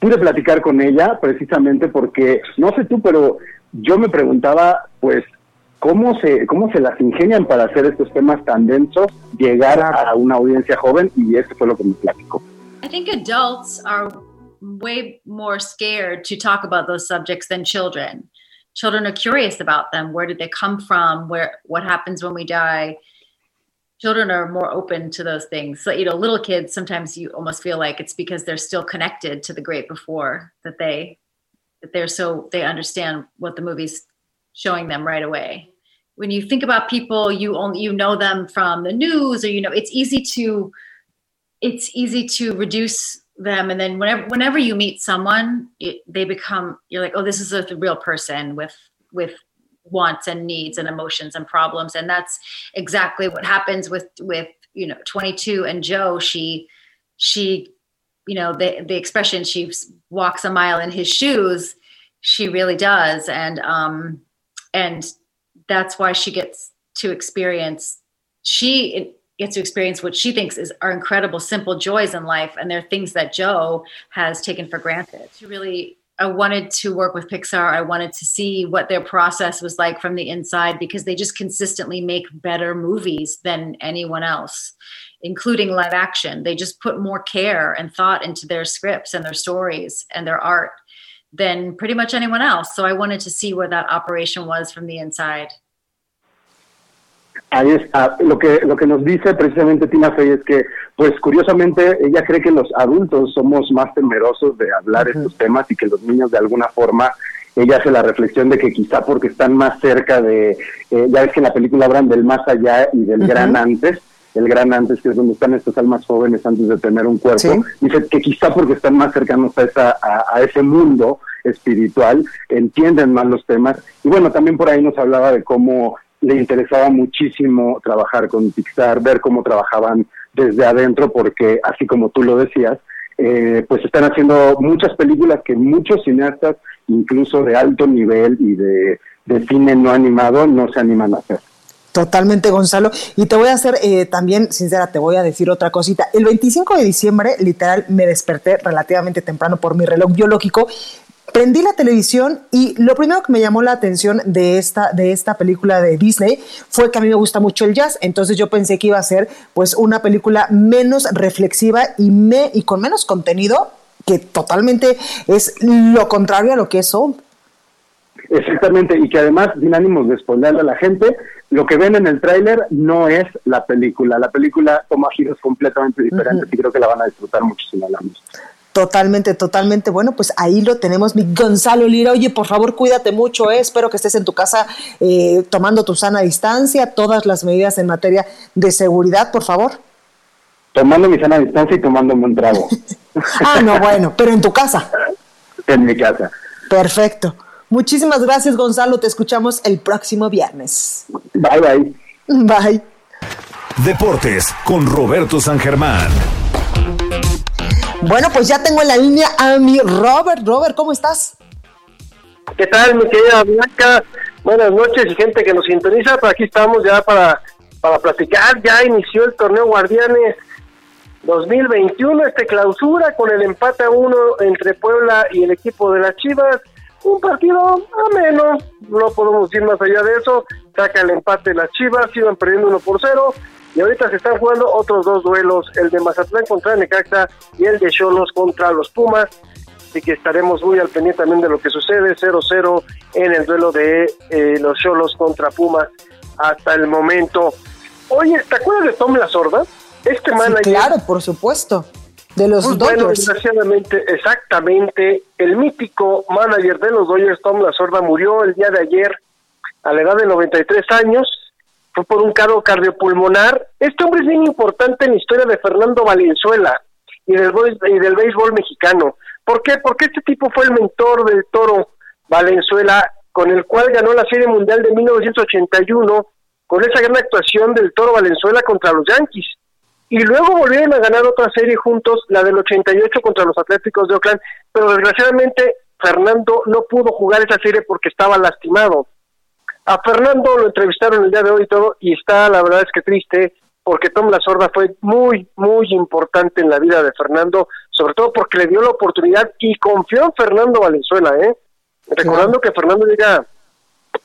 pude platicar con ella precisamente porque, no sé tú, pero yo me preguntaba, pues, cómo se, cómo se las ingenian para hacer estos temas tan densos, llegar a una audiencia joven, y eso fue lo que me platicó. I think adults are way more scared to talk about those subjects than children. Children are curious about them. Where did they come from? Where what happens when we die? Children are more open to those things. So, you know, little kids sometimes you almost feel like it's because they're still connected to the great before that they that they're so they understand what the movie's showing them right away. When you think about people you only you know them from the news or you know it's easy to it's easy to reduce them. And then whenever whenever you meet someone it, they become you're like oh this is a real person with with wants and needs and emotions and problems. And that's exactly what happens with with you know 22 and joe. She she you know the the expression she walks a mile in his shoes she really does. And um and that's why she gets to experience she gets to experience what she thinks is are incredible simple joys in life. And they're things that joe has taken for granted. She really i wanted to work with pixar. I wanted to see what their process was like from the inside because they just consistently make better movies than anyone else including live action. They just put more care and thought into their scripts and their stories and their art than pretty much anyone else. So I wanted to see where that operation was from the inside. Ahí está. Lo que, lo que nos dice precisamente Tina Fey es que, pues curiosamente, ella cree que los adultos somos más temerosos de hablar estos temas y que los niños de alguna forma, ella hace la reflexión de que quizá porque están más cerca de, eh, ya ves que en la película hablan del más allá y del gran antes, el gran antes, que es donde están estas almas jóvenes antes de tener un cuerpo, dice que quizá porque están más cercanos a, esa, a ese mundo espiritual, entienden más los temas. Y bueno, también por ahí nos hablaba de cómo le interesaba muchísimo trabajar con Pixar, ver cómo trabajaban desde adentro, porque así como tú lo decías, eh, pues están haciendo muchas películas que muchos cineastas, incluso de alto nivel y de, cine no animado, no se animan a hacer. Totalmente, Gonzalo. Y te voy a hacer eh, también, sincera, te voy a decir otra cosita. El 25 de diciembre, literal, me desperté relativamente temprano por mi reloj biológico prendí la televisión y lo primero que me llamó la atención de esta, de esta película de Disney fue que a mí me gusta mucho el jazz, entonces yo pensé que iba a ser pues una película menos reflexiva y, me, y con menos contenido, que totalmente es lo contrario a lo que es Soul. Exactamente, y que además, sin ánimos de spoilerle a la gente, lo que ven en el tráiler no es la película. La película toma giros completamente diferentes y creo que la van a disfrutar mucho si no la han Totalmente, totalmente. Bueno, pues ahí lo tenemos, mi Gonzalo Lira. Oye, por favor, cuídate mucho. Eh. Espero que estés en tu casa eh, tomando tu sana distancia, todas las medidas en materia de seguridad, por favor. Tomando mi sana distancia y tomando un trago. <laughs> ah, no, bueno, pero en tu casa. <laughs> En mi casa. Perfecto. Muchísimas gracias, Gonzalo. Te escuchamos el próximo viernes. Bye, bye. Bye. Deportes con Roberto San Germán. Bueno, pues ya tengo en la línea a mi Robert. Robert, ¿cómo estás? ¿Qué tal, mi querida Blanca? Buenas noches y gente que nos sintoniza. Por aquí estamos ya para, para platicar. Ya inició el torneo Guardianes 2021, este clausura con el empate a uno entre Puebla y el equipo de las Chivas. Un partido ameno, no podemos ir más allá de eso. Saca el empate las Chivas, iban perdiendo uno por cero y ahorita se están jugando otros dos duelos, el de Mazatlán contra Necaxa y el de Cholos contra los Pumas. Así que estaremos muy al pendiente también de lo que sucede, 0-0 en el duelo de eh, los Cholos contra Pumas hasta el momento. Oye, ¿te acuerdas de Tom La Sorda? Este manager. claro, por supuesto. De los pues Bueno, desgraciadamente, exactamente. El mítico manager de los Dodgers, Tom La Sorda, murió el día de ayer a la edad de 93 años fue por un cargo cardiopulmonar. Este hombre es bien importante en la historia de Fernando Valenzuela y del, y del béisbol mexicano. ¿Por qué? Porque este tipo fue el mentor del toro Valenzuela, con el cual ganó la Serie Mundial de 1981, con esa gran actuación del toro Valenzuela contra los Yankees. Y luego volvieron a ganar otra serie juntos, la del 88 contra los Atléticos de Oakland, pero desgraciadamente Fernando no pudo jugar esa serie porque estaba lastimado. A Fernando lo entrevistaron el día de hoy y todo, y está, la verdad es que triste, porque Tom La Sorda fue muy, muy importante en la vida de Fernando, sobre todo porque le dio la oportunidad y confió en Fernando Valenzuela, ¿eh? Recordando que Fernando llega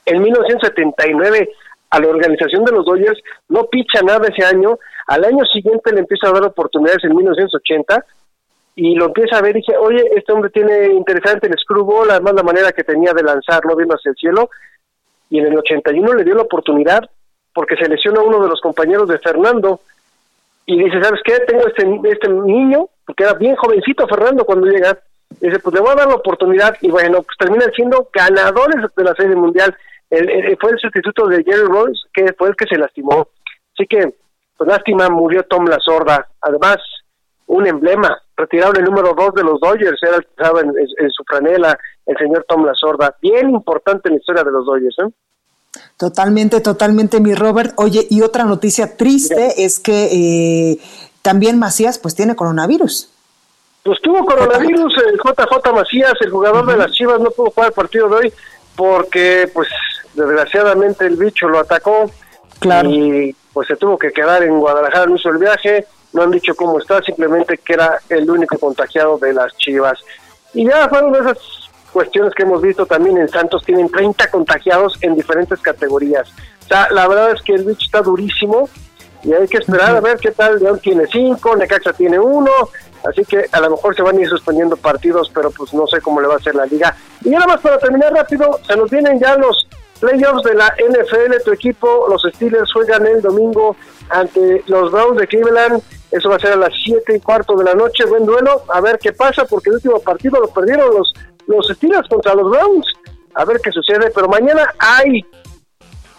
en 1979 a la organización de los Dodgers, no picha nada ese año, al año siguiente le empieza a dar oportunidades en 1980 y lo empieza a ver y dice, oye, este hombre tiene interesante el screwball, además la manera que tenía de lanzarlo viendo hacia el cielo, y en el 81 le dio la oportunidad porque se lesionó a uno de los compañeros de Fernando y dice, ¿sabes qué? Tengo este, este niño, porque era bien jovencito Fernando cuando llega, dice, pues le voy a dar la oportunidad y bueno, pues terminan siendo ganadores de la Serie Mundial. fue el sustituto de Jerry Royce, que fue el que se lastimó. Así que, pues lástima, murió Tom La Sorda. Además, un emblema, retiraron el número dos de los Dodgers, era el que estaba en, en su franela, el señor Tom La Sorda. Bien importante en la historia de los Dodgers, ¿eh? Totalmente, totalmente, mi Robert. Oye, y otra noticia triste es que eh, también Macías pues tiene coronavirus. Pues tuvo coronavirus el JJ Macías, el jugador de las Chivas, no pudo jugar el partido de hoy porque pues desgraciadamente el bicho lo atacó claro. y pues se tuvo que quedar en Guadalajara, no hizo el viaje, no han dicho cómo está, simplemente que era el único contagiado de las Chivas. Y ya fueron esas cuestiones que hemos visto también en Santos, tienen 30 contagiados en diferentes categorías. O sea, la verdad es que el bicho está durísimo y hay que esperar a ver qué tal. León tiene 5, Necaxa tiene 1, así que a lo mejor se van a ir suspendiendo partidos, pero pues no sé cómo le va a hacer la liga. Y nada más para terminar rápido, se nos vienen ya los playoffs de la NFL, tu equipo, los Steelers, juegan el domingo ante los Browns de Cleveland. Eso va a ser a las 7 y cuarto de la noche. Buen duelo. A ver qué pasa, porque el último partido lo perdieron los, los Steelers contra los Browns. A ver qué sucede. Pero mañana hay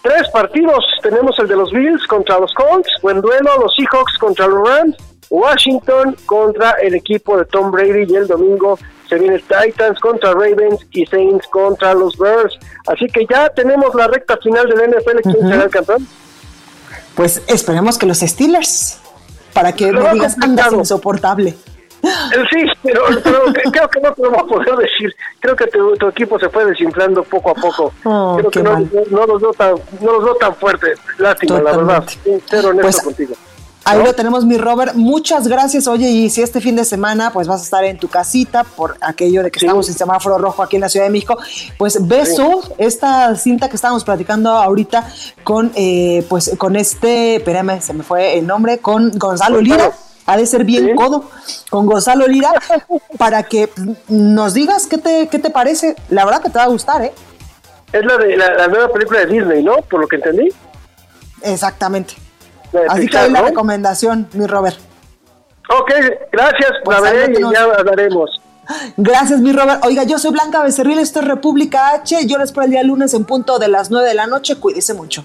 tres partidos. Tenemos el de los Bills contra los Colts. Buen duelo. Los Seahawks contra los Rams. Washington contra el equipo de Tom Brady. Y el domingo se viene Titans contra Ravens y Saints contra los Bears. Así que ya tenemos la recta final del NFL. ¿Quién será el campeón? Pues esperemos que los Steelers, para que no digas andas insoportable. Eh, sí, pero, <laughs> creo que no te lo vamos a poder decir. Creo que tu, equipo se fue desinflando poco a poco. Oh, creo que no, no, los veo tan, no los veo tan fuerte. Lástima, la verdad. Sincero, honesto pues, contigo. Ahí lo tenemos, mi Robert. Muchas gracias. Oye, y si este fin de semana pues vas a estar en tu casita por aquello de que estamos en semáforo rojo aquí en la Ciudad de México, pues beso esta cinta que estábamos platicando ahorita con eh, pues con este, espérame, se me fue el nombre, con Gonzalo Lira. Ha de ser bien codo con Gonzalo Lira <laughs> para que nos digas qué te, qué te parece. La verdad que te va a gustar, ¿eh? Es la de la nueva película de Disney, ¿no? Por lo que entendí. Exactamente. Así que ahí la recomendación, mi Robert. Ok, gracias, pues la veré y ya hablaremos. <laughs> Gracias, mi Robert. Oiga, yo soy Blanca Becerril, esto es República H. Yo les espero el día lunes en punto de las 9 de la noche. Cuídese mucho.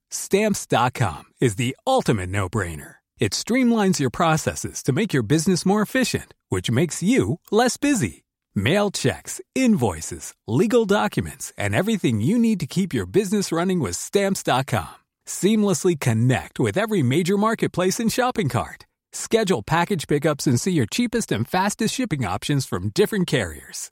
Stamps.com is the ultimate no brainer. It streamlines your processes to make your business more efficient, which makes you less busy. Mail checks, invoices, legal documents, and everything you need to keep your business running with Stamps.com. Seamlessly connect with every major marketplace and shopping cart. Schedule package pickups and see your cheapest and fastest shipping options from different carriers,